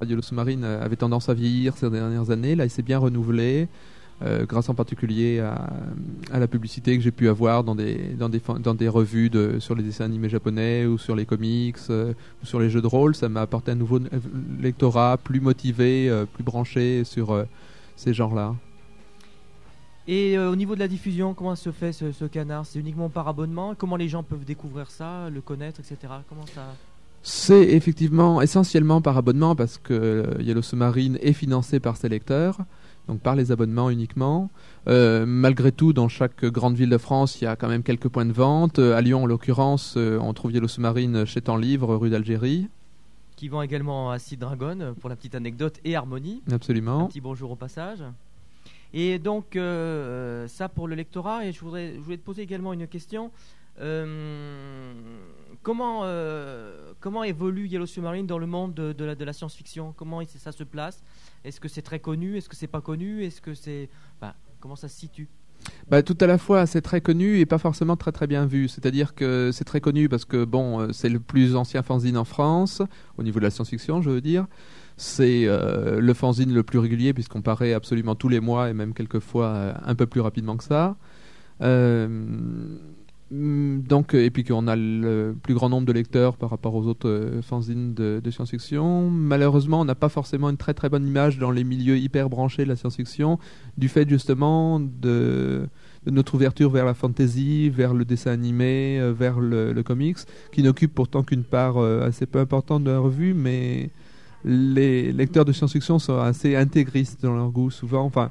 Radio Sous-Marine avait tendance à vieillir ces dernières années. Là, il s'est bien renouvelé. Euh, grâce en particulier à, la publicité que j'ai pu avoir dans des, dans des, dans des revues de, sur les dessins animés japonais ou sur les comics euh, ou sur les jeux de rôle. Ça m'a apporté un nouveau lectorat plus motivé, euh, plus branché sur ces genres-là. Et au niveau de la diffusion, comment se fait ce, ce canard? C'est uniquement par abonnement? Comment les gens peuvent découvrir ça, le connaître, etc. Comment ça c'est effectivement essentiellement par abonnement parce que Yellow Submarine est financé par ses lecteurs donc par les abonnements uniquement. Euh, malgré tout, dans chaque grande ville de France, il y a quand même quelques points de vente. Euh, à Lyon, en l'occurrence, euh, on trouve Yellow Sous-Marine chez Temps Livre, rue d'Algérie. Qui vend également à Sea Dragon, pour la petite anecdote, et Harmonie. Absolument. Un petit bonjour au passage. Et donc, ça pour le lectorat. Et je, voudrais, je voulais te poser également une question. Comment, comment évolue Yellow Submarine dans le monde de, la, science-fiction? Comment ça se place? Est-ce que c'est très connu? Est-ce que c'est pas connu? Est-ce que c'est bah, comment ça se situe? Bah, tout à la fois, c'est très connu et pas forcément très très bien vu. C'est-à-dire que c'est très connu parce que bon, euh, c'est le plus ancien fanzine en France au niveau de la science-fiction, je veux dire. C'est euh, le fanzine le plus régulier puisqu'on paraît absolument tous les mois et même quelquefois euh, un peu plus rapidement que ça. Donc, et puis qu'on a le plus grand nombre de lecteurs par rapport aux autres euh, fanzines de, science-fiction. Malheureusement, on n'a pas forcément une très très bonne image dans les milieux hyper branchés de la science-fiction, du fait justement de, notre ouverture vers la fantasy, vers le dessin animé, euh, vers le, comics, qui n'occupe pourtant qu'une part euh, assez peu importante de la revue, mais les lecteurs de science-fiction sont assez intégristes dans leur goût souvent. Enfin,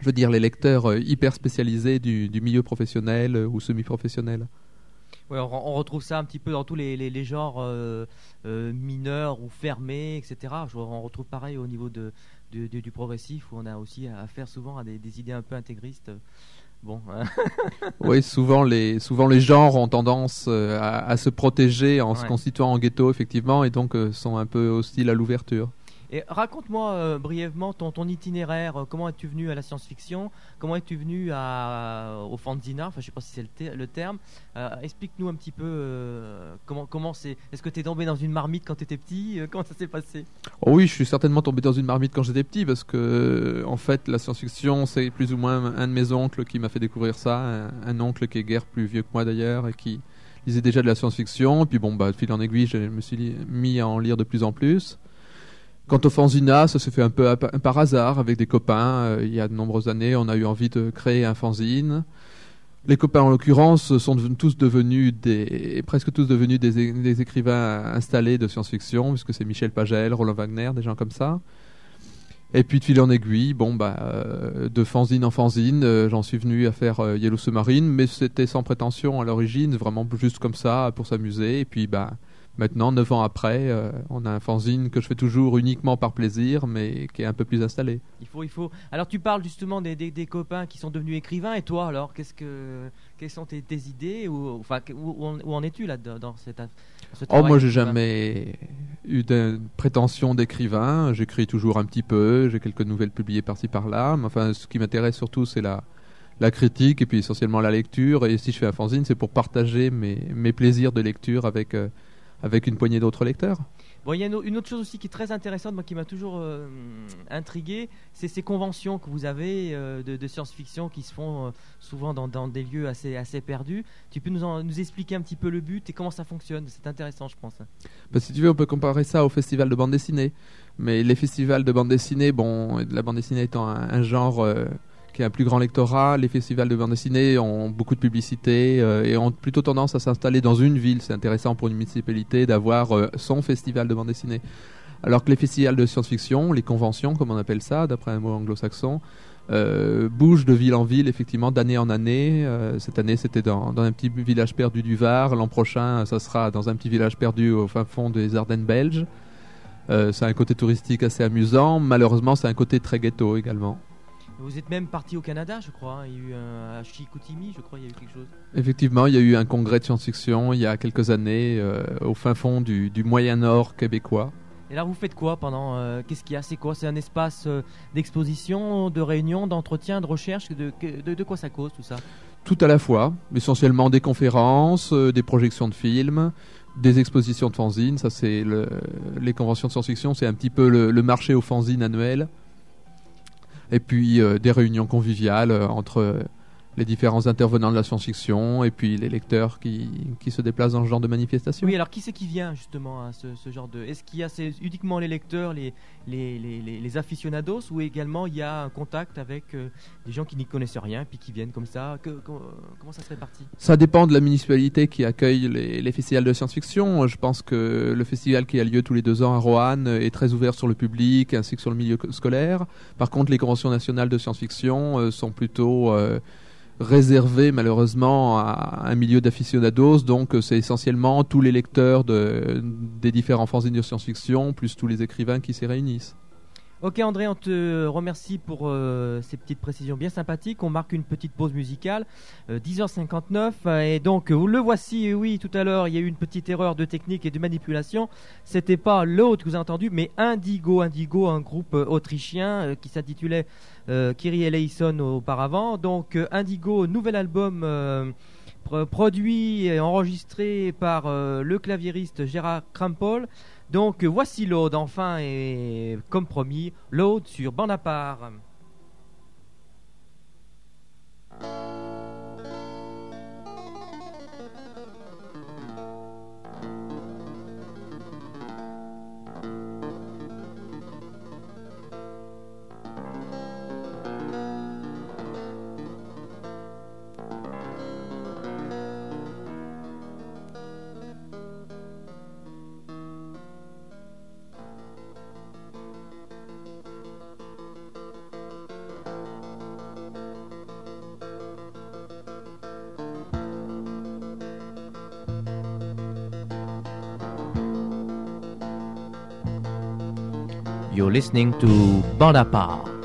je veux dire, les lecteurs euh, hyper spécialisés du, milieu professionnel euh, ou semi-professionnel. Ouais, on, retrouve ça un petit peu dans tous les, les, genres euh, mineurs ou fermés, etc. on retrouve pareil au niveau de, du progressif, où on a aussi affaire souvent à des, idées un peu intégristes. Bon. Hein. oui, souvent les, souvent les genres ont tendance à, se protéger en se constituant en ghetto, effectivement, et donc sont un peu hostiles à l'ouverture. Et raconte-moi euh, brièvement ton, itinéraire. Euh, comment es-tu venu à la science-fiction? Comment es-tu venu à, au fanzina? Enfin, je sais pas si c'est le, terme. Euh, explique-nous un petit peu comment comment c'est. Est-ce que tu es tombé dans une marmite quand tu étais petit Comment ça s'est passé? Oh Oui, je suis certainement tombé dans une marmite quand j'étais petit parce que en fait, la science-fiction, c'est plus ou moins un de mes oncles qui m'a fait découvrir ça. Un, un, oncle qui est guère plus vieux que moi d'ailleurs et qui lisait déjà de la science-fiction. Puis bon, bah, fil en aiguille, je me suis mis à en lire de plus en plus. Quant au fanzina, ça s'est fait un peu par hasard avec des copains. Euh, il y a de nombreuses années, on a eu envie de créer un fanzine. Les copains, en l'occurrence, sont tous devenus des, presque tous devenus des, écrivains installés de science-fiction, puisque c'est Michel Pagel, Roland Wagner, des gens comme ça. Et puis de fil en aiguille, bon bah euh, de fanzine en fanzine, euh, j'en suis venu à faire Yellow Submarine, mais c'était sans prétention à l'origine, vraiment juste comme ça pour s'amuser. Et puis bah Maintenant, neuf ans après, euh, on a un fanzine que je fais toujours uniquement par plaisir, mais qui est un peu plus installé. Il faut, il faut. Alors, tu parles justement des, des, copains qui sont devenus écrivains, et toi, alors, qu'est-ce que, quelles sont tes, idées, ou enfin, où, en es-tu là dans cette ce Oh, moi, j'ai jamais eu de prétention d'écrivain. J'écris toujours un petit peu. J'ai quelques nouvelles publiées par-ci par-là. Mais enfin, ce qui m'intéresse surtout, c'est la la critique et puis essentiellement la lecture. Et si je fais un fanzine, c'est pour partager mes, mes plaisirs de lecture avec euh, avec une poignée d'autres lecteurs. Bon, il y a une, autre chose aussi qui est très intéressante, moi, qui m'a toujours euh, intrigué, c'est ces conventions que vous avez euh, de, science-fiction qui se font euh, souvent dans, des lieux assez, assez perdus. Tu peux nous, nous expliquer un petit peu le but et comment ça fonctionne? C'est intéressant, je pense. Bah, si tu veux, on peut comparer ça au festival de bande dessinée. Mais les festivals de bande dessinée, bon, la bande dessinée étant un genre qui a un plus grand lectorat. Les festivals de bande dessinée ont beaucoup de publicité euh, et ont plutôt tendance à s'installer dans une ville. C'est intéressant pour une municipalité d'avoir euh, son festival de bande dessinée. Alors que les festivals de science-fiction, les conventions, comme on appelle ça, d'après un mot anglo-saxon, euh, bougent de ville en ville, effectivement, d'année en année. cette année, c'était dans, dans, un petit village perdu du Var. L'an prochain, ça sera dans un petit village perdu au fin fond des Ardennes belges. c'est un côté touristique assez amusant. Malheureusement, c'est un côté très ghetto également. Vous êtes même parti au Canada, je crois. Hein. Il y a eu un, à Chicoutimi, je crois, il y a eu quelque chose. Effectivement, il y a eu un congrès de science-fiction il y a quelques années euh, au fin fond du, Moyen-Nord québécois. Et là, vous faites quoi pendant euh, Qu'est-ce qu'il y a? C'est quoi? C'est un espace euh, d'exposition, de réunion, d'entretien, de recherche? De, de, quoi ça cause tout ça? Tout à la fois. Essentiellement des conférences, des projections de films, des expositions de fanzines, ça c'est les conventions de science-fiction, c'est un petit peu le, marché aux fanzines annuel. Et puis des réunions conviviales entre les différents intervenants de la science-fiction et puis les lecteurs qui, qui, se déplacent dans ce genre de manifestation. Oui, alors qui c'est qui vient justement à ce, ce genre de... Est-ce qu'il y a uniquement les lecteurs, les, les, les, les, aficionados ou également il y a un contact avec euh, des gens qui n'y connaissent rien puis qui viennent comme ça? Que, Comment ça se répartit? Ça dépend de la municipalité qui accueille les, festivals de science-fiction. Je pense que le festival qui a lieu tous les deux ans à Roanne est très ouvert sur le public ainsi que sur le milieu scolaire. Par contre, les conventions nationales de science-fiction euh, sont plutôt... Euh, réservé malheureusement à un milieu d'aficionados, donc euh, c'est essentiellement tous les lecteurs de, des différents fanzines de science-fiction, plus tous les écrivains qui s'y réunissent. Ok André, on te remercie pour euh, ces petites précisions bien sympathiques. On marque une petite pause musicale, 10h59. Euh, et donc, le voici, oui, tout à l'heure, il y a eu une petite erreur de technique et de manipulation. C'était pas l'autre que vous avez entendu, mais Indigo. Indigo, un groupe autrichien qui s'intitulait euh, Kiri Eleison auparavant. Donc euh, Indigo, nouvel album euh, produit et enregistré par le claviériste Gérard Krampol. Donc voici l'Aude enfin et comme promis, l'Aude sur bande. Listening to Bonaparte.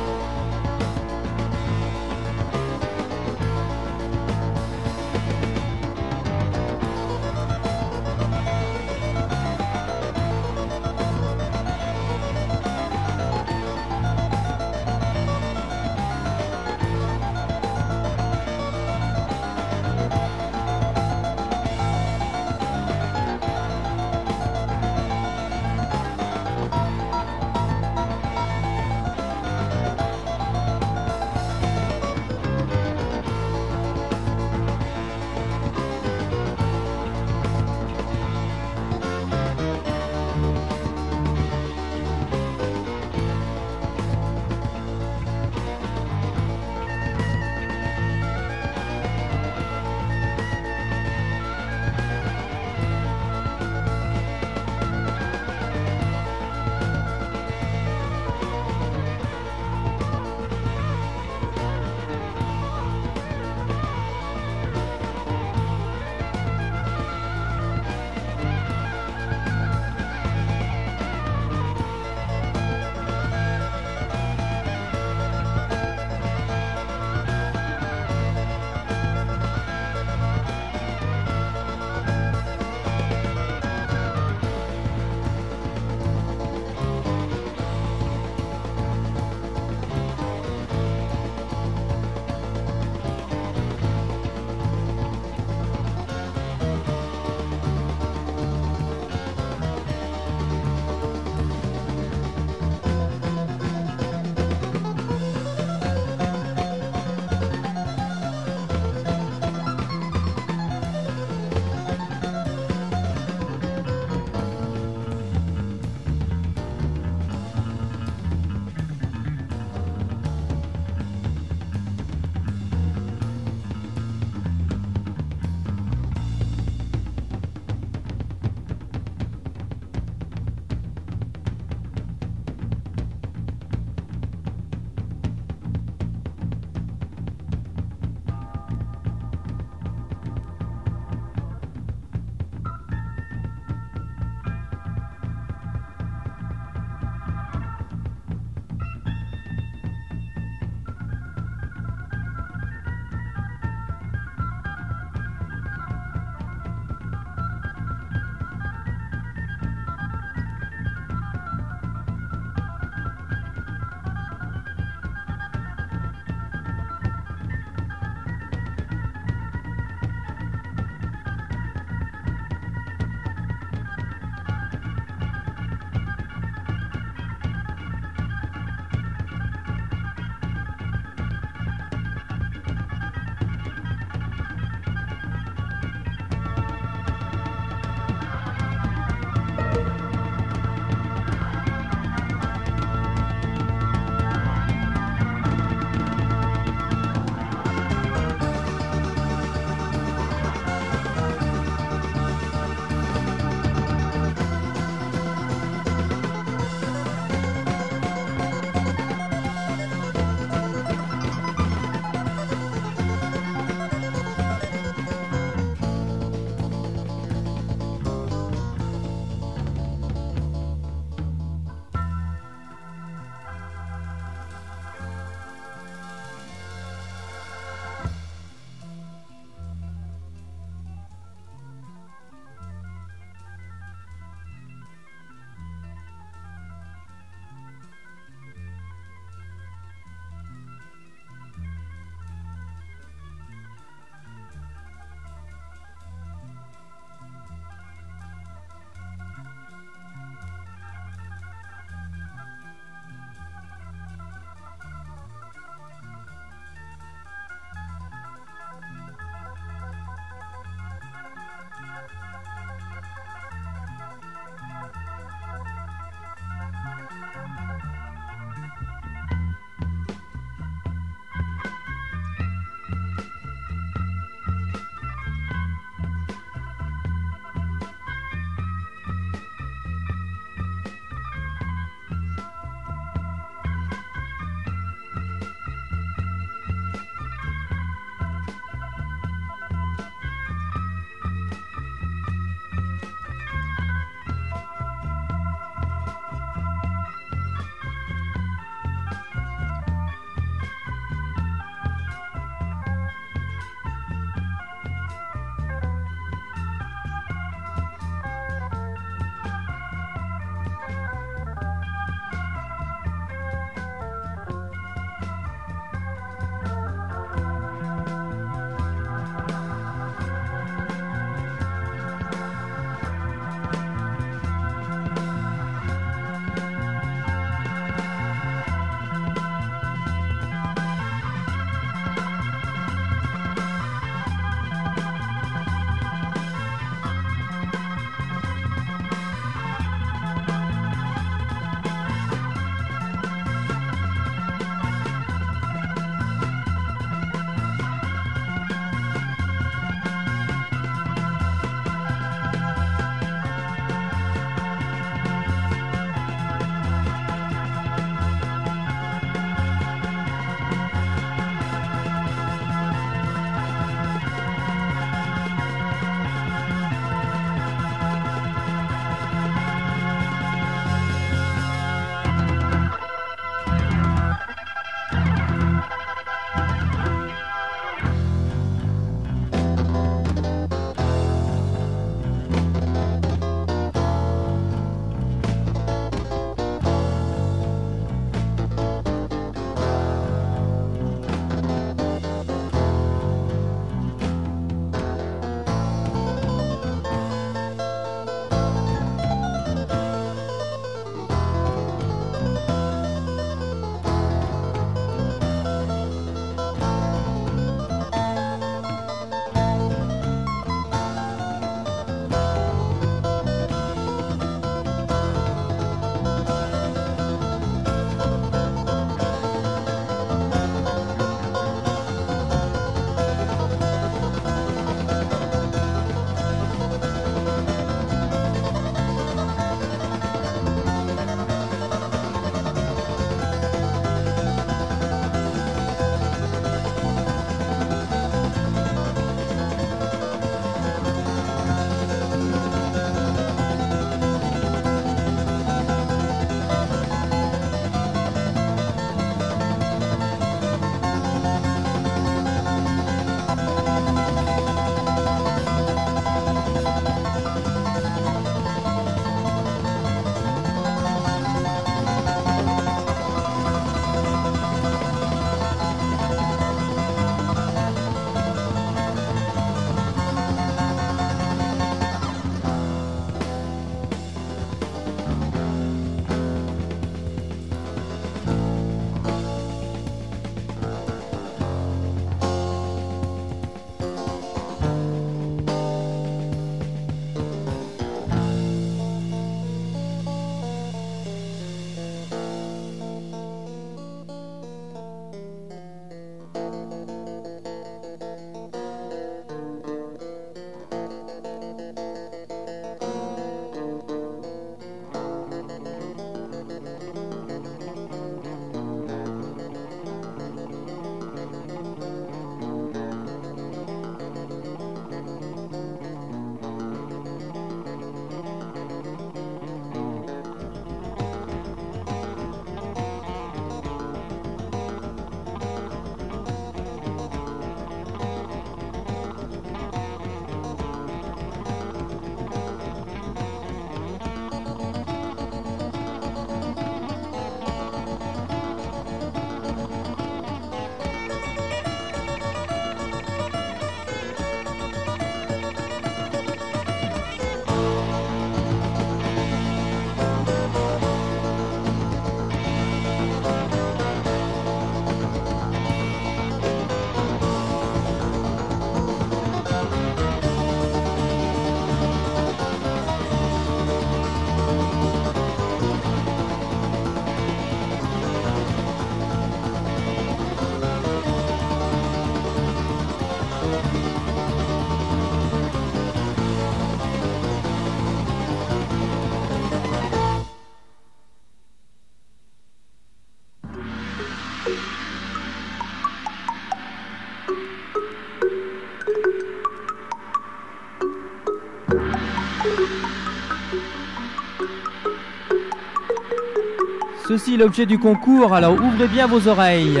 Est l'objet du concours, alors ouvrez bien vos oreilles.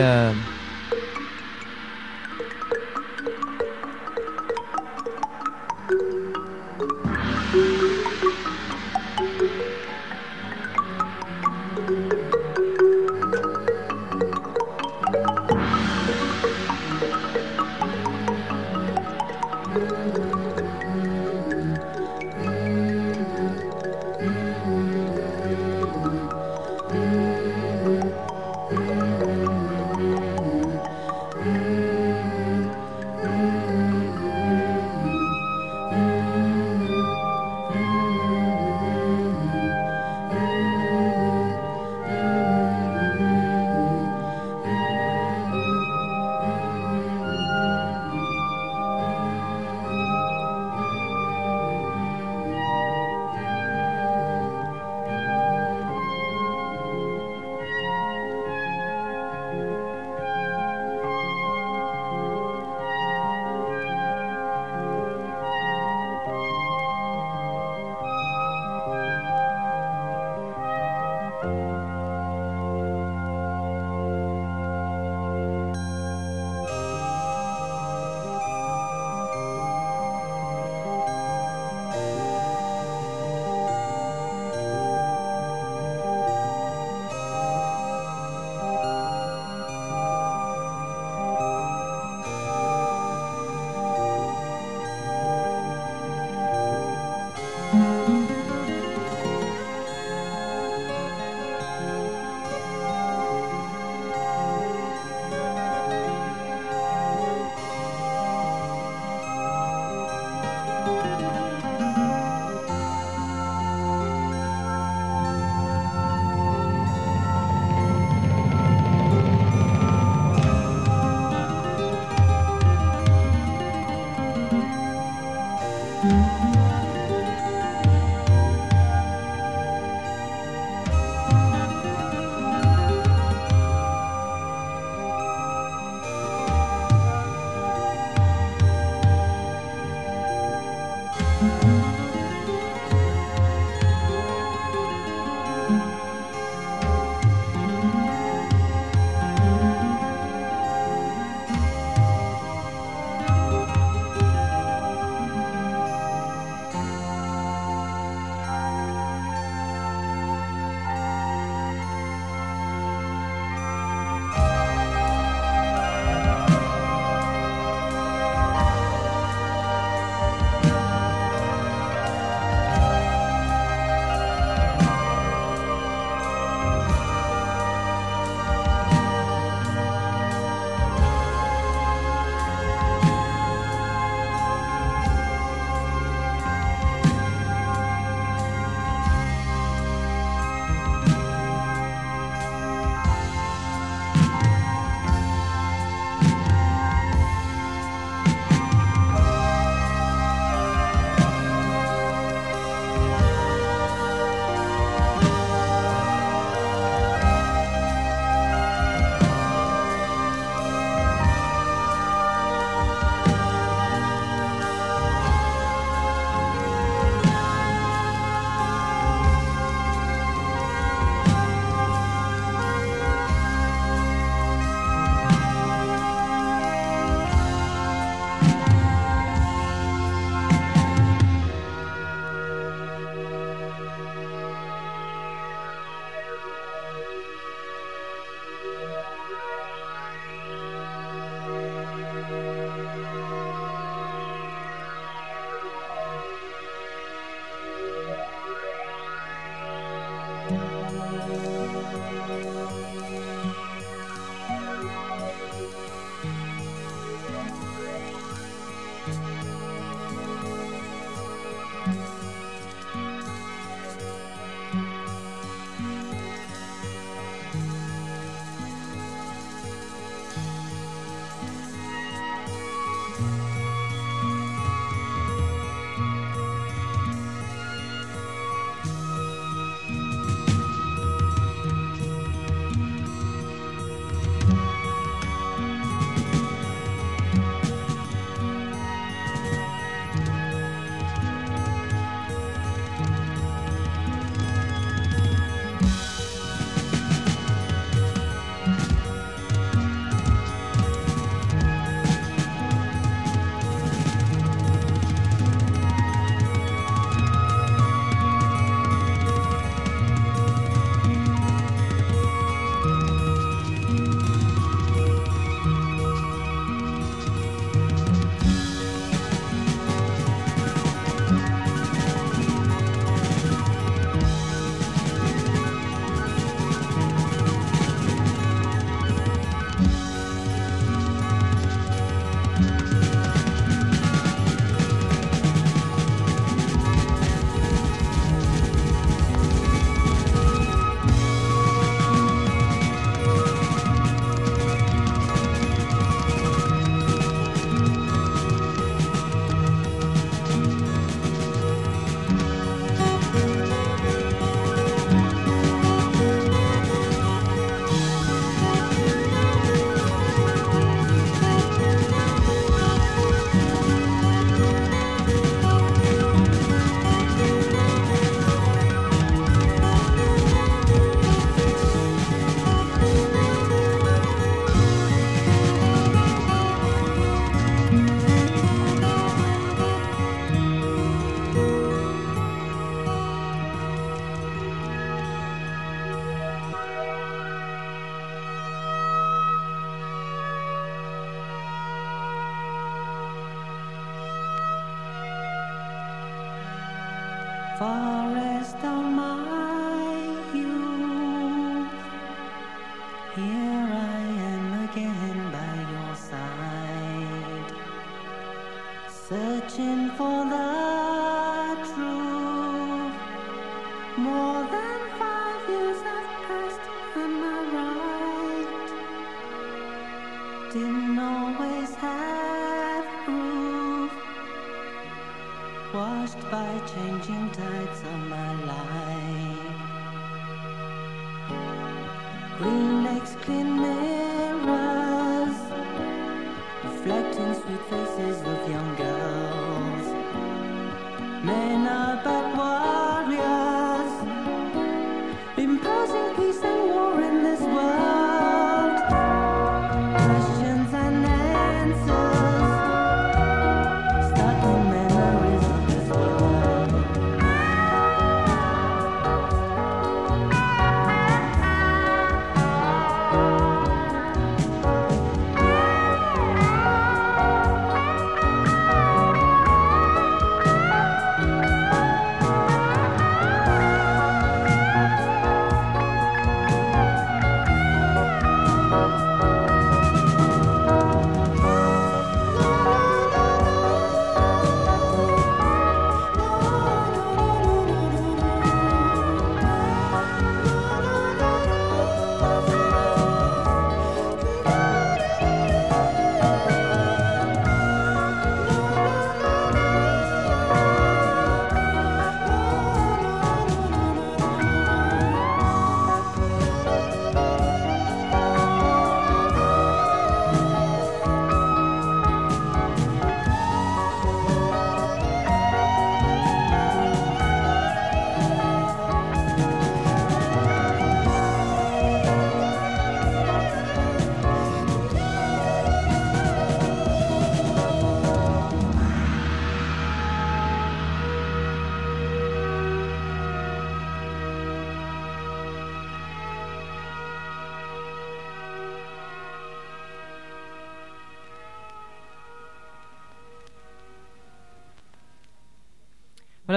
Forest of my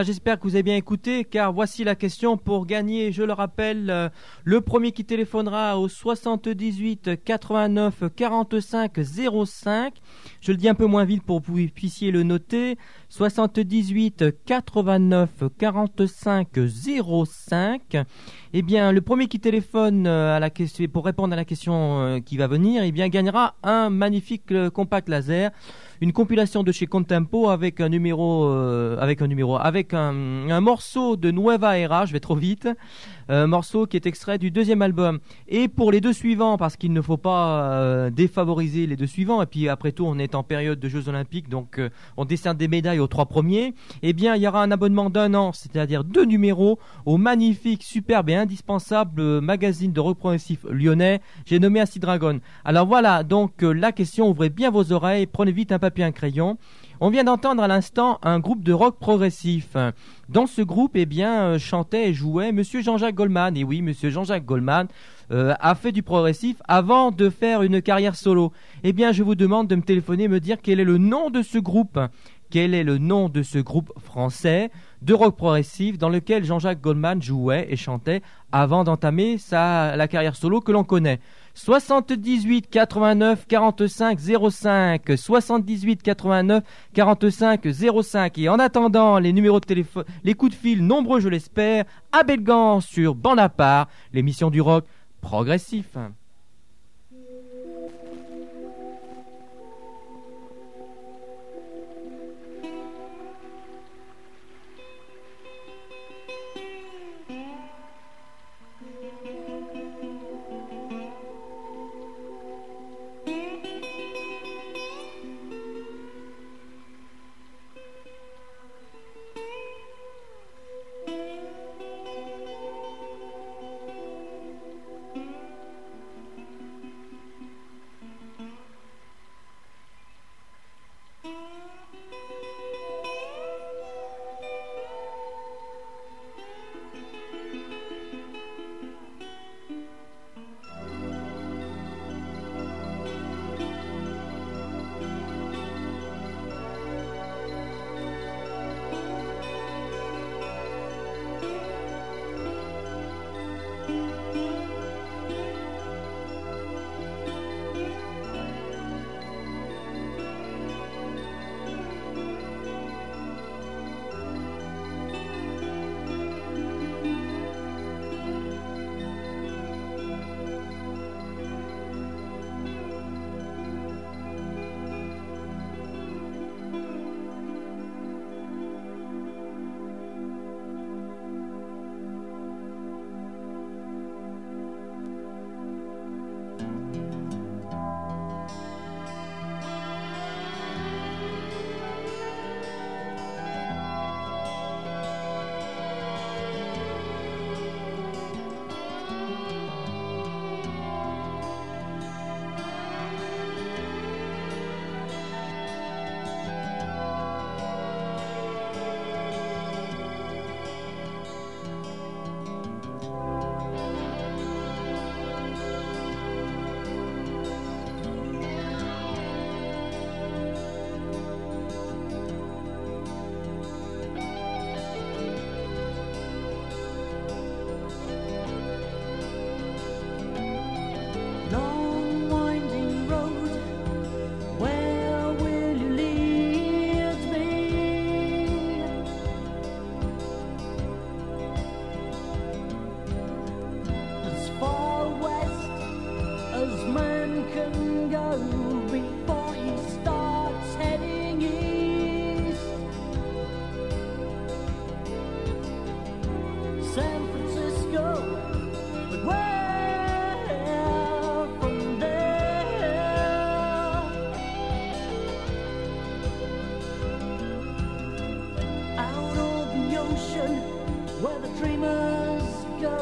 J'espère que vous avez bien écouté, car voici la question pour gagner. Je le rappelle, euh, le premier qui téléphonera au 78 89 45 05. Je le dis un peu moins vite pour que vous puissiez le noter. 78 89 45 05. Eh bien, le premier qui téléphone euh, pour répondre à la question euh, qui va venir, eh bien, gagnera un magnifique euh, compact laser. Une compilation de chez Contempo avec un numéro, avec un numéro, avec un, un morceau de Nueva Era, je vais trop vite, un morceau qui est extrait du deuxième album. Et pour les deux suivants, parce qu'il ne faut pas euh, défavoriser les deux suivants, et puis après tout, on est en période de Jeux Olympiques, donc euh, on décerne des médailles aux trois premiers. Eh bien, il y aura un abonnement d'un an, c'est-à-dire deux numéros au magnifique, superbe et indispensable euh, magazine de rock progressif lyonnais. J'ai nommé Acid Dragon. Alors voilà, donc euh, la question, ouvrez bien vos oreilles, prenez vite un papier et un crayon. On vient d'entendre à l'instant un groupe de rock progressif. Dans ce groupe, eh bien, euh, chantait et jouait Monsieur Jean-Jacques Goldman. Et oui, Monsieur Jean-Jacques Goldman euh, a fait du progressif avant de faire une carrière solo. Eh bien, je vous demande de me téléphoner, me dire quel est le nom de ce groupe. Quel est le nom de ce groupe français de rock progressif dans lequel Jean-Jacques Goldman jouait et chantait avant d'entamer sa la carrière solo que l'on connaît? 78 89 45 05 78 89 45 05 et en attendant les numéros de téléphone les coups de fil nombreux je l'espère à Belgan sur Bande à part l'émission du rock progressif.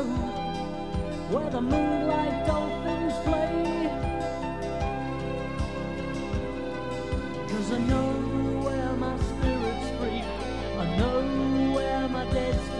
where the moonlight dolphins play. Cause I know where my spirit's free, I know where my dead's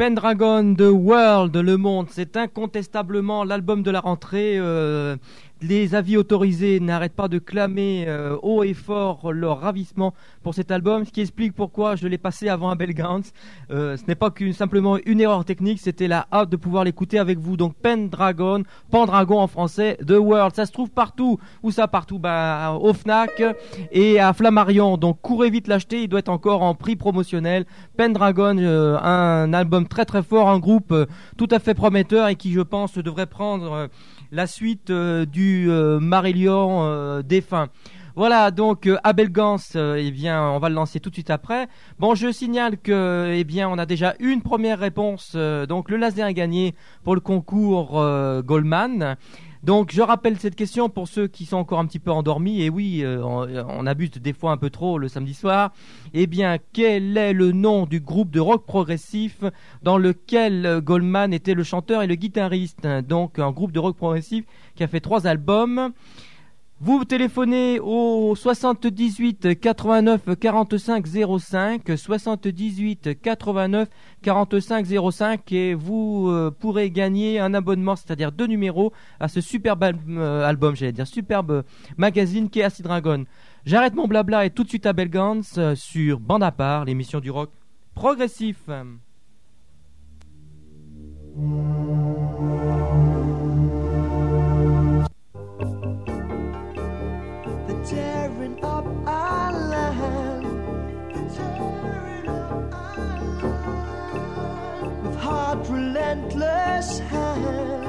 Pendragon The World, Le Monde, c'est incontestablement l'album de la rentrée. euh, les avis autorisés n'arrêtent pas de clamer euh, haut et fort leur ravissement pour cet album, ce qui explique pourquoi je l'ai passé avant Abel Gans. Euh, ce n'est pas qu'une simplement une erreur technique, c'était la hâte de pouvoir l'écouter avec vous. Donc Pendragon, Pendragon en français, The World, ça se trouve partout. Où ça? Partout bah, Au Fnac et à Flammarion. Donc courez vite l'acheter, il doit être encore en prix promotionnel. Pendragon, euh, un album très très fort, un groupe tout à fait prometteur et qui je pense devrait prendre la suite euh, euh, Marillion euh, défunt. Voilà, donc euh, Abel Gans, eh bien, on va le lancer tout de suite après. Bon, je signale que, eh bien, on a déjà une première réponse. donc, le laser est gagné pour le concours Goldman. Donc, je rappelle cette question pour ceux qui sont encore un petit peu endormis. Et oui, euh, on, abuse des fois un peu trop le samedi soir. Eh bien, quel est le nom du groupe de rock progressif dans lequel euh, Goldman était le chanteur et le guitariste? Donc, un groupe de rock progressif qui a fait trois albums. Vous téléphonez au 78 89 45 05 78 89 45 05 et vous euh, pourrez gagner un abonnement, c'est-à-dire deux numéros à ce superbe euh, album, j'allais dire superbe magazine qui est Acid Dragon. J'arrête mon blabla et tout de suite à Belgans euh, sur Bande à part, l'émission du rock progressif. Relentless hand.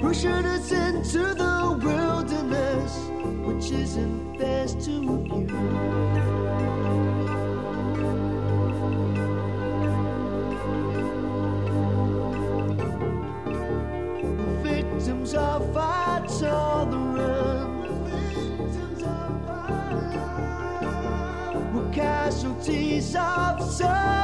Pushing us into the wilderness, which isn't theirs to view. victims of our tolerance. specialties of service.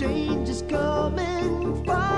strangers coming from